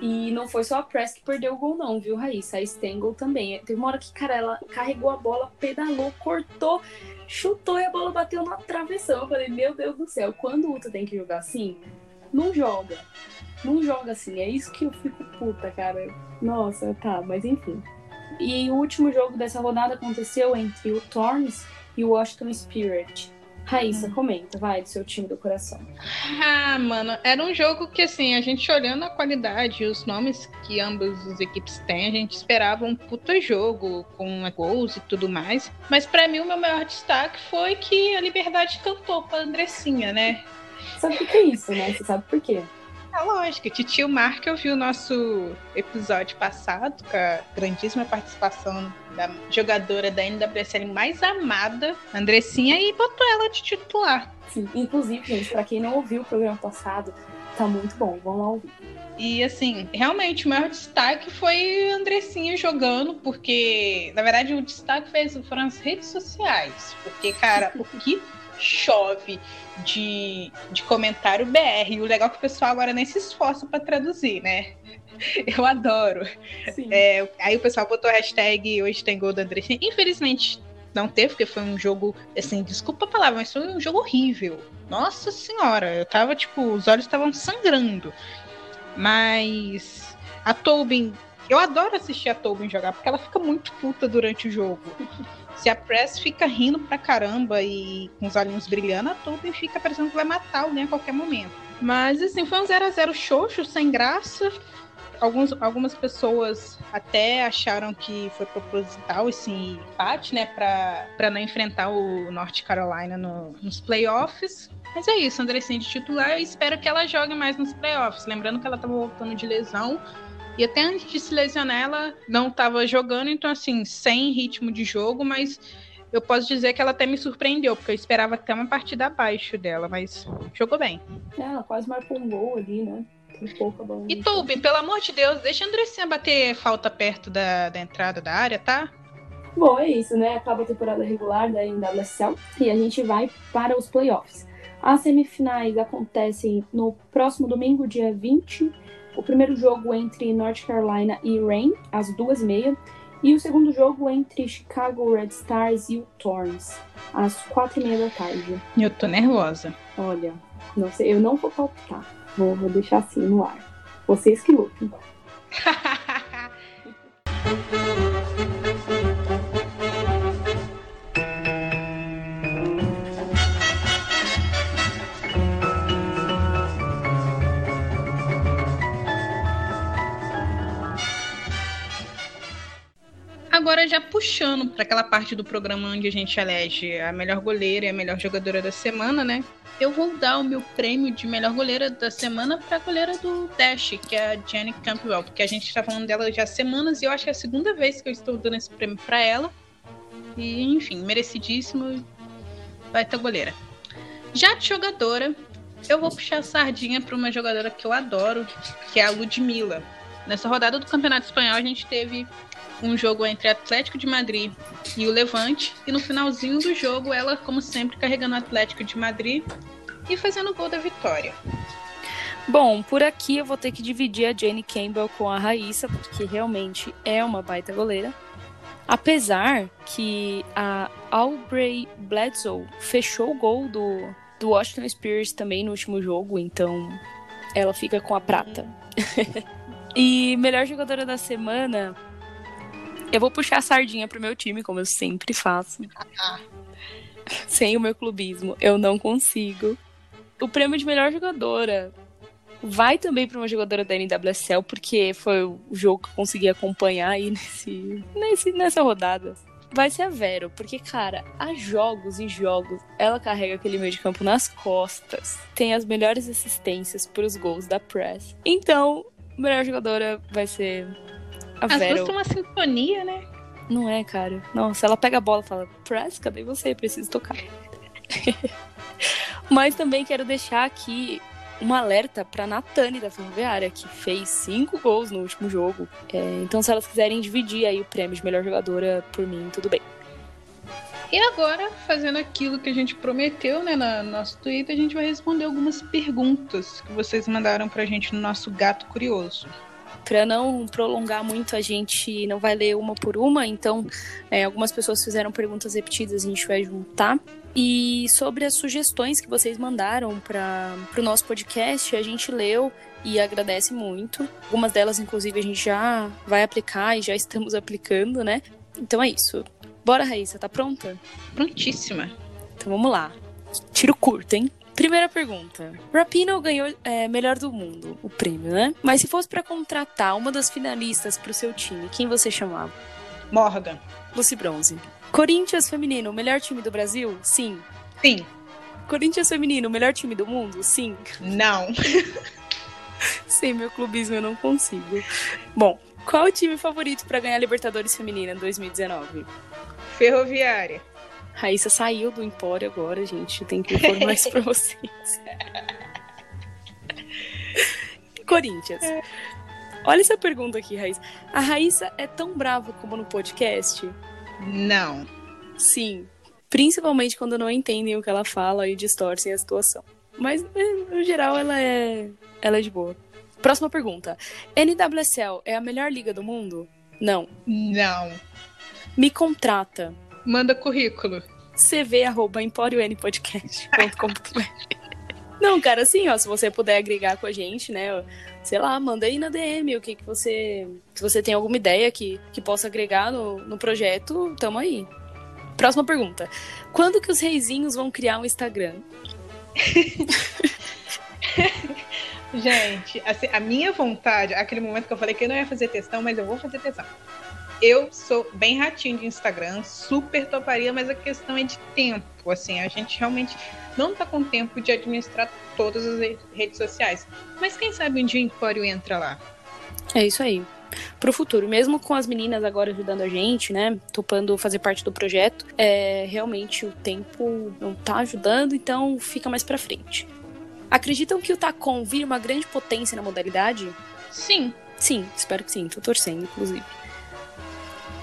E não foi só a Press que perdeu o gol, não, viu, Raíssa? A Stengel também. Teve uma hora que, cara, ela carregou a bola, pedalou, cortou, chutou e a bola bateu na travessão. Eu falei, meu Deus do céu, quando o Uta tem que jogar assim, não joga. Não joga assim. É isso que eu fico puta, cara. Nossa, tá, mas enfim. E o último jogo dessa rodada aconteceu entre o Torns e o Washington Spirit. Raíssa, hum. comenta, vai, do seu time do coração. Ah, mano, era um jogo que, assim, a gente olhando a qualidade e os nomes que ambas as equipes têm, a gente esperava um puta jogo com gols e tudo mais. Mas para mim, o meu maior destaque foi que a Liberdade cantou pra Andressinha, né? Sabe o que é isso, né? Você sabe por quê? É lógico, Titio Mark ouviu o nosso episódio passado, com a grandíssima participação da jogadora da NWSL mais amada, Andressinha, e botou ela de titular. Sim, inclusive, gente, pra quem não ouviu o programa passado, Tá muito bom, vamos lá ouvir. E assim, realmente o maior destaque foi Andressinha jogando, porque na verdade o destaque fez, foram as redes sociais. Porque, cara, o que chove de, de comentário BR. E o legal é que o pessoal agora nem se esforça para traduzir, né? Eu adoro. É, aí o pessoal botou a hashtag hoje tem gol da Andressinha. Infelizmente não teve, porque foi um jogo, assim, desculpa a palavra, mas foi um jogo horrível. Nossa senhora, eu tava, tipo, os olhos estavam sangrando. Mas a Tobin, eu adoro assistir a Tobin jogar, porque ela fica muito puta durante o jogo. Se a Press fica rindo pra caramba e com os olhinhos brilhando, a Tobin fica parecendo que vai matar alguém a qualquer momento. Mas, assim, foi um 0x0 xoxo, sem graça. Alguns, algumas pessoas até acharam que foi proposital esse empate, né, para não enfrentar o North Carolina no, nos playoffs. Mas é isso, Andressinha de titular. Eu espero que ela jogue mais nos playoffs. Lembrando que ela estava voltando de lesão. E até antes de se lesionar, ela não estava jogando, então, assim, sem ritmo de jogo, mas eu posso dizer que ela até me surpreendeu, porque eu esperava até uma partida abaixo dela, mas jogou bem. É, ela quase marcou um gol ali, né? E Toby, pelo amor de Deus, deixa a Andressinha bater falta perto da, da entrada da área, tá? Bom, é isso, né? Acaba a temporada regular da NWSL e a gente vai para os playoffs. As semifinais acontecem no próximo domingo, dia 20. O primeiro jogo entre North Carolina e Rain, às duas e meia. E o segundo jogo entre Chicago Red Stars e o Torns, às quatro e meia da tarde. Eu tô nervosa. Olha, não sei, eu não vou palpitar. Vou, vou deixar assim no ar. Vocês que lutem. Agora já puxando para aquela parte do programa onde a gente elege a melhor goleira e a melhor jogadora da semana, né? Eu vou dar o meu prêmio de melhor goleira da semana para a goleira do Dash, que é a Jenny Campbell, porque a gente está falando dela já há semanas e eu acho que é a segunda vez que eu estou dando esse prêmio para ela. E enfim, merecidíssimo. Vai ter goleira. Já de jogadora, eu vou puxar a sardinha para uma jogadora que eu adoro, que é a Ludmilla. Nessa rodada do Campeonato Espanhol, a gente teve um jogo entre Atlético de Madrid e o Levante. E no finalzinho do jogo, ela, como sempre, carregando o Atlético de Madrid e fazendo o gol da vitória. Bom, por aqui eu vou ter que dividir a Jane Campbell com a Raíssa, porque realmente é uma baita goleira. Apesar que a Aubrey Bledsoe fechou o gol do, do Washington Spears também no último jogo, então ela fica com a prata. e melhor jogadora da semana, eu vou puxar a sardinha pro meu time, como eu sempre faço. Sem o meu clubismo, eu não consigo. O prêmio de melhor jogadora vai também para uma jogadora da NWSL, porque foi o jogo que eu consegui acompanhar aí nesse, nesse, nessa rodada. Vai ser a Vero, porque, cara, há jogos e jogos, ela carrega aquele meio de campo nas costas, tem as melhores assistências para os gols da Press. Então, melhor jogadora vai ser a As Vero. duas têm uma sintonia, né? Não é, cara. Nossa, ela pega a bola e fala, Press, cadê você? Preciso tocar. Mas também quero deixar aqui um alerta pra Natane da Ferroviária, que fez cinco gols no último jogo. É, então, se elas quiserem dividir aí o prêmio de melhor jogadora por mim, tudo bem. E agora, fazendo aquilo que a gente prometeu, né, no nosso Twitter, a gente vai responder algumas perguntas que vocês mandaram pra gente no nosso Gato Curioso. Para não prolongar muito, a gente não vai ler uma por uma, então é, algumas pessoas fizeram perguntas repetidas, a gente vai juntar. E sobre as sugestões que vocês mandaram para o nosso podcast, a gente leu e agradece muito. Algumas delas, inclusive, a gente já vai aplicar e já estamos aplicando, né? Então é isso. Bora, Raíssa, tá pronta? Prontíssima. Então vamos lá. Tiro curto, hein? Primeira pergunta. Rapino ganhou é, melhor do mundo, o prêmio, né? Mas se fosse para contratar uma das finalistas pro seu time, quem você chamava? Morgan. Lucy Bronze. Corinthians feminino, melhor time do Brasil? Sim. Sim. Corinthians feminino, melhor time do mundo? Sim. Não. Sem meu clubismo eu não consigo. Bom, qual o time favorito para ganhar a Libertadores feminina em 2019? Ferroviária. Raíssa saiu do Empório agora, gente. Tenho que informar isso pra vocês. Corinthians. Olha essa pergunta aqui, Raíssa. A Raíssa é tão brava como no podcast? Não. Sim. Principalmente quando não entendem o que ela fala e distorcem a situação. Mas, eh, no geral, ela é, ela é de boa. Próxima pergunta. NWSL é a melhor liga do mundo? Não. Não. Me contrata. Manda currículo. cv.empórionpodcast.com.br Não, cara, assim, ó, se você puder agregar com a gente, né, sei lá, manda aí na DM o que que você, se você tem alguma ideia que, que possa agregar no, no projeto, tamo aí. Próxima pergunta. Quando que os reizinhos vão criar um Instagram? Gente, assim, a minha vontade, aquele momento que eu falei que eu não ia fazer testão, mas eu vou fazer testão. Eu sou bem ratinho de Instagram, super toparia, mas a questão é de tempo. Assim, a gente realmente não tá com tempo de administrar todas as re- redes sociais. Mas quem sabe um dia o Empório entra lá. É isso aí. Pro futuro, mesmo com as meninas agora ajudando a gente, né, topando fazer parte do projeto, é, realmente o tempo não tá ajudando, então fica mais pra frente. Acreditam que o Tacom vira uma grande potência na modalidade? Sim, Sim, espero que sim, tô torcendo, inclusive.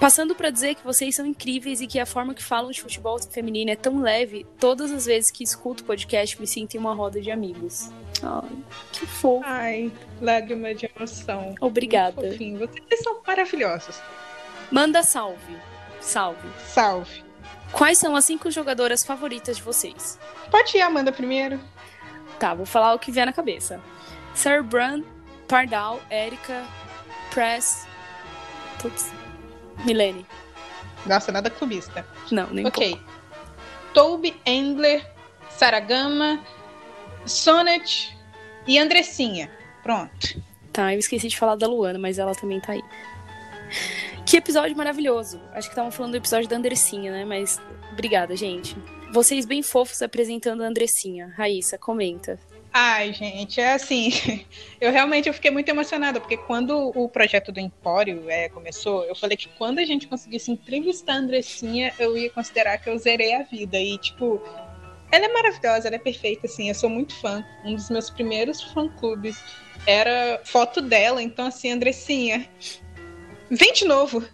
Passando pra dizer que vocês são incríveis e que a forma que falam de futebol feminino é tão leve, todas as vezes que escuto o podcast me sinto em uma roda de amigos. Ai, que fofo. Ai, lágrima de emoção. Obrigada. Vocês são maravilhosos. Manda salve. Salve. Salve. Quais são as cinco jogadoras favoritas de vocês? Pode ir, Amanda, primeiro. Tá, vou falar o que vier na cabeça. Sarah Brand, Pardal, Erika, Press. Putz. Milene. Nossa, nada clubista. Não, nem ok. pouco. Toby Endler, Saragama, Sonnet e Andressinha. Pronto. Tá, eu esqueci de falar da Luana, mas ela também tá aí. Que episódio maravilhoso. Acho que estavam falando do episódio da Andressinha, né? Mas obrigada, gente. Vocês bem fofos apresentando a Andressinha. Raíssa, comenta. Ai, gente, é assim. Eu realmente eu fiquei muito emocionada, porque quando o projeto do Empório é, começou, eu falei que quando a gente conseguisse entrevistar a Andressinha, eu ia considerar que eu zerei a vida. E, tipo, ela é maravilhosa, ela é perfeita, assim. Eu sou muito fã. Um dos meus primeiros fã-clubes era foto dela, então, assim, Andressinha. Vem de novo.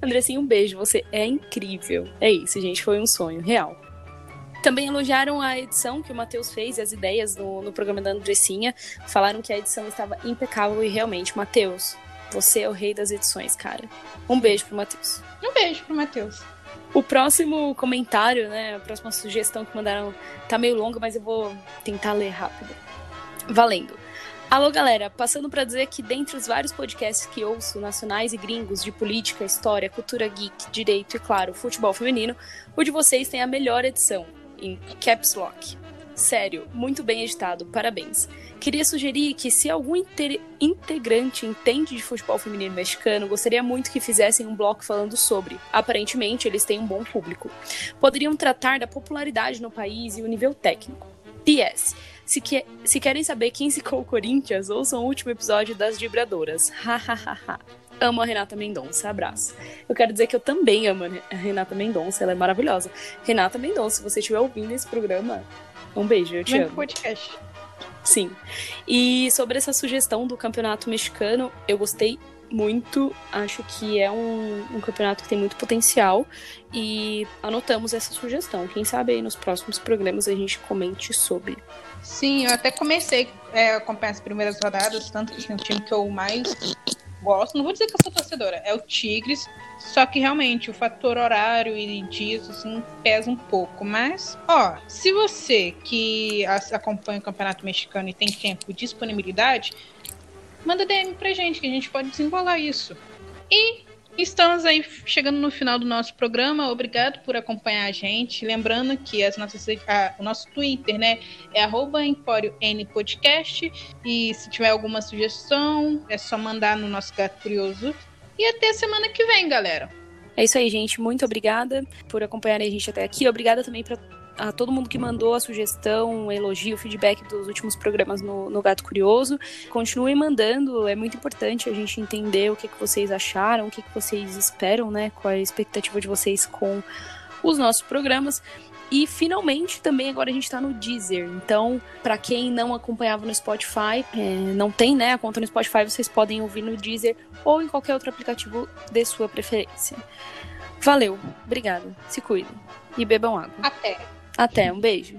Andressinha, um beijo. Você é incrível. É isso, gente. Foi um sonho real. Também elogiaram a edição que o Matheus fez e as ideias no, no programa da Andressinha. Falaram que a edição estava impecável e realmente, Matheus, você é o rei das edições, cara. Um beijo pro Matheus. Um beijo pro Matheus. O próximo comentário, né? A próxima sugestão que mandaram tá meio longa, mas eu vou tentar ler rápido. Valendo. Alô, galera. Passando para dizer que dentre os vários podcasts que ouço, nacionais e gringos, de política, história, cultura geek, direito e, claro, futebol feminino, o de vocês tem a melhor edição, em Caps Lock. Sério, muito bem editado, parabéns. Queria sugerir que se algum inte- integrante entende de futebol feminino mexicano, gostaria muito que fizessem um bloco falando sobre. Aparentemente, eles têm um bom público. Poderiam tratar da popularidade no país e o nível técnico. PS. Se, que- se querem saber quem zicou o Corinthians, ouçam o último episódio das Vibradoras. Hahaha. Amo a Renata Mendonça. Abraço. Eu quero dizer que eu também amo a Renata Mendonça, ela é maravilhosa. Renata Mendonça, se você estiver ouvindo esse programa, um beijo, eu te Vem amo. podcast. Sim. E sobre essa sugestão do campeonato mexicano, eu gostei muito. Acho que é um, um campeonato que tem muito potencial. E anotamos essa sugestão. Quem sabe aí nos próximos programas a gente comente sobre. Sim, eu até comecei é, a acompanhar as primeiras rodadas, tanto que assim, o time que eu mais gosto, não vou dizer que eu sou torcedora, é o Tigres, só que realmente o fator horário e disso, assim, pesa um pouco. Mas, ó, se você que acompanha o Campeonato Mexicano e tem tempo e disponibilidade, manda DM pra gente, que a gente pode desembolar isso. E estamos aí chegando no final do nosso programa. Obrigado por acompanhar a gente. Lembrando que as nossas, a- o nosso Twitter, né, é arroba Empório N Podcast. E se tiver alguma sugestão, é só mandar no nosso Gato Curioso. E até semana que vem, galera. É isso aí, gente. Muito obrigada por acompanharem a gente até aqui. Obrigada também pra, a todo mundo que mandou a sugestão, o elogio, feedback dos últimos programas no, no Gato Curioso. Continuem mandando, é muito importante a gente entender o que, que vocês acharam, o que, que vocês esperam, né? Qual é a expectativa de vocês com os nossos programas. E finalmente também agora a gente tá no Deezer. Então, para quem não acompanhava no Spotify, é, não tem né, a conta no Spotify, vocês podem ouvir no Deezer ou em qualquer outro aplicativo de sua preferência. Valeu, obrigada. Se cuidem e bebam água. Até. Até, um beijo.